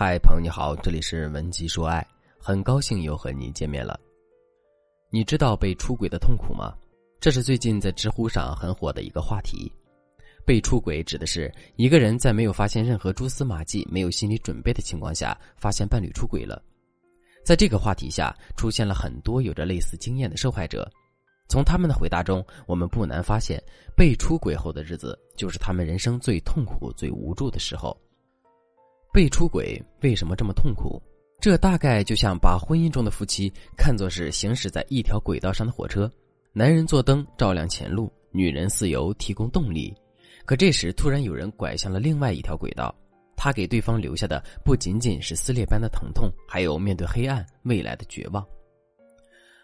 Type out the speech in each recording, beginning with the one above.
嗨，朋友你好，这里是文姬说爱，很高兴又和你见面了。你知道被出轨的痛苦吗？这是最近在知乎上很火的一个话题。被出轨指的是一个人在没有发现任何蛛丝马迹、没有心理准备的情况下，发现伴侣出轨了。在这个话题下，出现了很多有着类似经验的受害者。从他们的回答中，我们不难发现，被出轨后的日子就是他们人生最痛苦、最无助的时候。被出轨为什么这么痛苦？这大概就像把婚姻中的夫妻看作是行驶在一条轨道上的火车，男人做灯照亮前路，女人似油提供动力。可这时突然有人拐向了另外一条轨道，他给对方留下的不仅仅是撕裂般的疼痛，还有面对黑暗未来的绝望。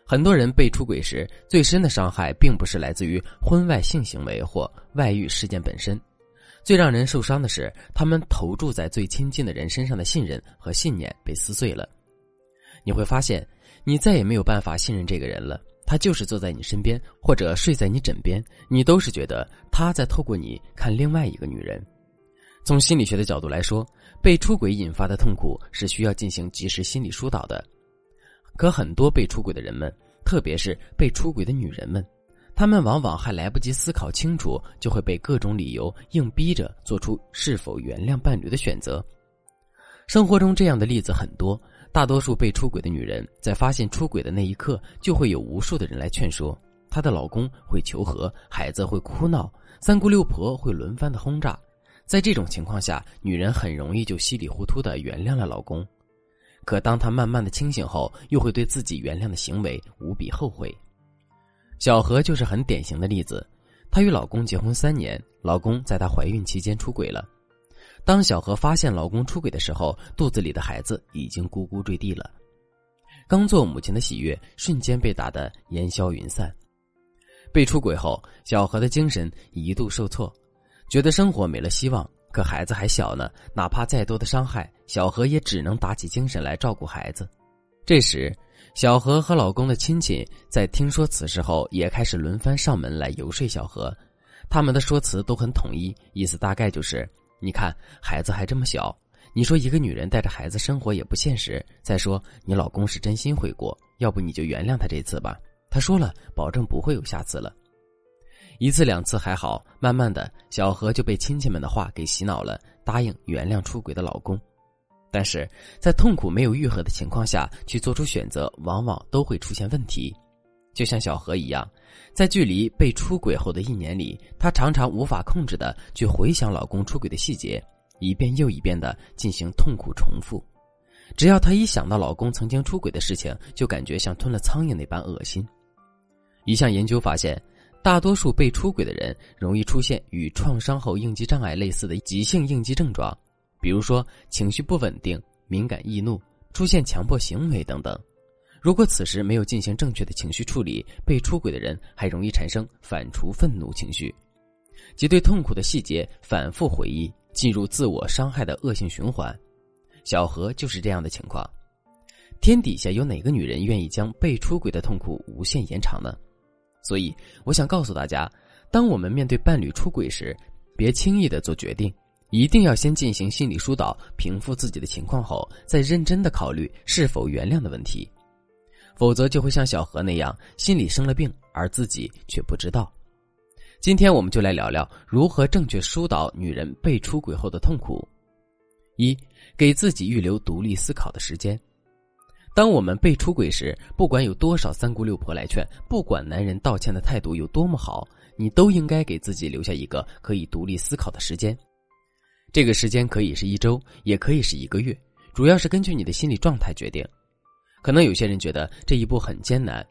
很多人被出轨时，最深的伤害并不是来自于婚外性行为或外遇事件本身，最让人受伤的是他们投注在最亲近的人身上的信任和信念被撕碎了。你会发现，你再也没有办法信任这个人了。他就是坐在你身边，或者睡在你枕边，你都是觉得他在透过你看另外一个女人。从心理学的角度来说，被出轨引发的痛苦是需要进行及时心理疏导的。可很多被出轨的人们，特别是被出轨的女人们，他们往往还来不及思考清楚，就会被各种理由硬逼着做出是否原谅伴侣的选择。生活中这样的例子很多，大多数被出轨的女人在发现出轨的那一刻，就会有无数的人来劝说她的老公会求和，孩子会哭闹，三姑六婆会轮番的轰炸。在这种情况下，女人很容易就稀里糊涂的原谅了老公。可当她慢慢的清醒后，又会对自己原谅的行为无比后悔。小何就是很典型的例子，她与老公结婚三年，老公在她怀孕期间出轨了。当小何发现老公出轨的时候，肚子里的孩子已经咕咕坠地了。刚做母亲的喜悦瞬间被打得烟消云散。被出轨后，小何的精神一度受挫，觉得生活没了希望。可孩子还小呢，哪怕再多的伤害，小何也只能打起精神来照顾孩子。这时，小何和老公的亲戚在听说此事后，也开始轮番上门来游说小何。他们的说辞都很统一，意思大概就是：你看孩子还这么小，你说一个女人带着孩子生活也不现实。再说你老公是真心悔过，要不你就原谅他这次吧。他说了，保证不会有下次了。一次两次还好，慢慢的小何就被亲戚们的话给洗脑了，答应原谅出轨的老公。但是在痛苦没有愈合的情况下去做出选择，往往都会出现问题。就像小何一样，在距离被出轨后的一年里，她常常无法控制的去回想老公出轨的细节，一遍又一遍的进行痛苦重复。只要她一想到老公曾经出轨的事情，就感觉像吞了苍蝇那般恶心。一项研究发现。大多数被出轨的人容易出现与创伤后应激障碍类似的急性应激症状，比如说情绪不稳定、敏感易怒、出现强迫行为等等。如果此时没有进行正确的情绪处理，被出轨的人还容易产生反刍愤怒情绪，即对痛苦的细节反复回忆，进入自我伤害的恶性循环。小何就是这样的情况。天底下有哪个女人愿意将被出轨的痛苦无限延长呢？所以，我想告诉大家，当我们面对伴侣出轨时，别轻易的做决定，一定要先进行心理疏导，平复自己的情况后，再认真的考虑是否原谅的问题，否则就会像小何那样，心里生了病，而自己却不知道。今天我们就来聊聊如何正确疏导女人被出轨后的痛苦。一，给自己预留独立思考的时间。当我们被出轨时，不管有多少三姑六婆来劝，不管男人道歉的态度有多么好，你都应该给自己留下一个可以独立思考的时间。这个时间可以是一周，也可以是一个月，主要是根据你的心理状态决定。可能有些人觉得这一步很艰难，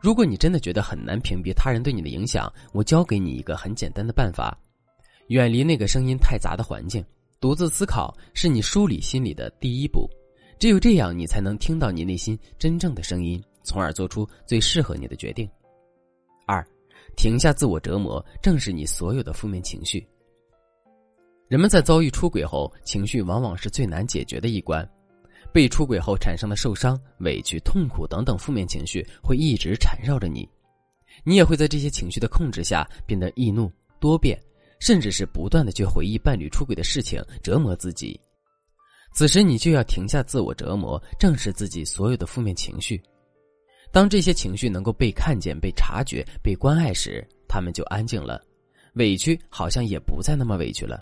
如果你真的觉得很难屏蔽他人对你的影响，我教给你一个很简单的办法：远离那个声音太杂的环境，独自思考是你梳理心理的第一步。只有这样，你才能听到你内心真正的声音，从而做出最适合你的决定。二，停下自我折磨，正视你所有的负面情绪。人们在遭遇出轨后，情绪往往是最难解决的一关。被出轨后产生的受伤、委屈、痛苦等等负面情绪会一直缠绕着你，你也会在这些情绪的控制下变得易怒、多变，甚至是不断的去回忆伴侣出轨的事情，折磨自己。此时你就要停下自我折磨，正视自己所有的负面情绪。当这些情绪能够被看见、被察觉、被关爱时，他们就安静了，委屈好像也不再那么委屈了，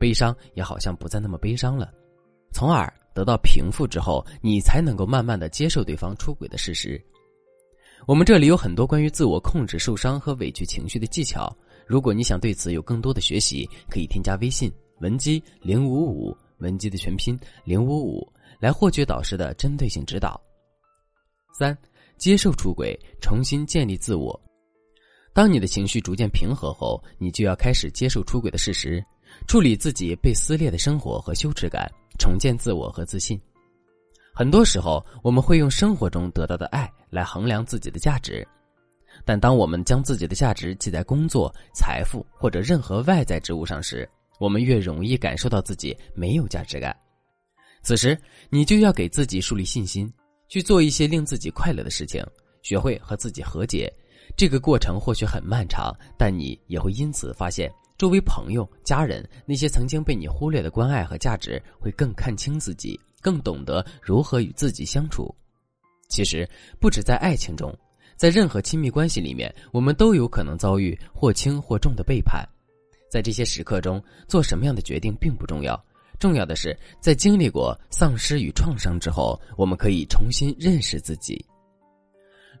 悲伤也好像不再那么悲伤了，从而得到平复之后，你才能够慢慢的接受对方出轨的事实。我们这里有很多关于自我控制受伤和委屈情绪的技巧，如果你想对此有更多的学习，可以添加微信文姬零五五，文姬的全拼零五五，来获取导师的针对性指导。三。接受出轨，重新建立自我。当你的情绪逐渐平和后，你就要开始接受出轨的事实，处理自己被撕裂的生活和羞耻感，重建自我和自信。很多时候，我们会用生活中得到的爱来衡量自己的价值，但当我们将自己的价值记在工作、财富或者任何外在之物上时，我们越容易感受到自己没有价值感。此时，你就要给自己树立信心。去做一些令自己快乐的事情，学会和自己和解。这个过程或许很漫长，但你也会因此发现，周围朋友、家人那些曾经被你忽略的关爱和价值，会更看清自己，更懂得如何与自己相处。其实，不止在爱情中，在任何亲密关系里面，我们都有可能遭遇或轻或重的背叛。在这些时刻中，做什么样的决定并不重要。重要的是，在经历过丧失与创伤之后，我们可以重新认识自己。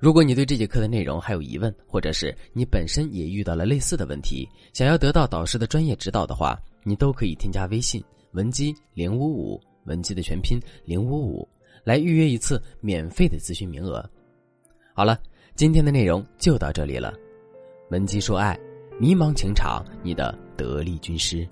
如果你对这节课的内容还有疑问，或者是你本身也遇到了类似的问题，想要得到导师的专业指导的话，你都可以添加微信文姬零五五，文姬的全拼零五五，来预约一次免费的咨询名额。好了，今天的内容就到这里了。文姬说爱，迷茫情场，你的得力军师。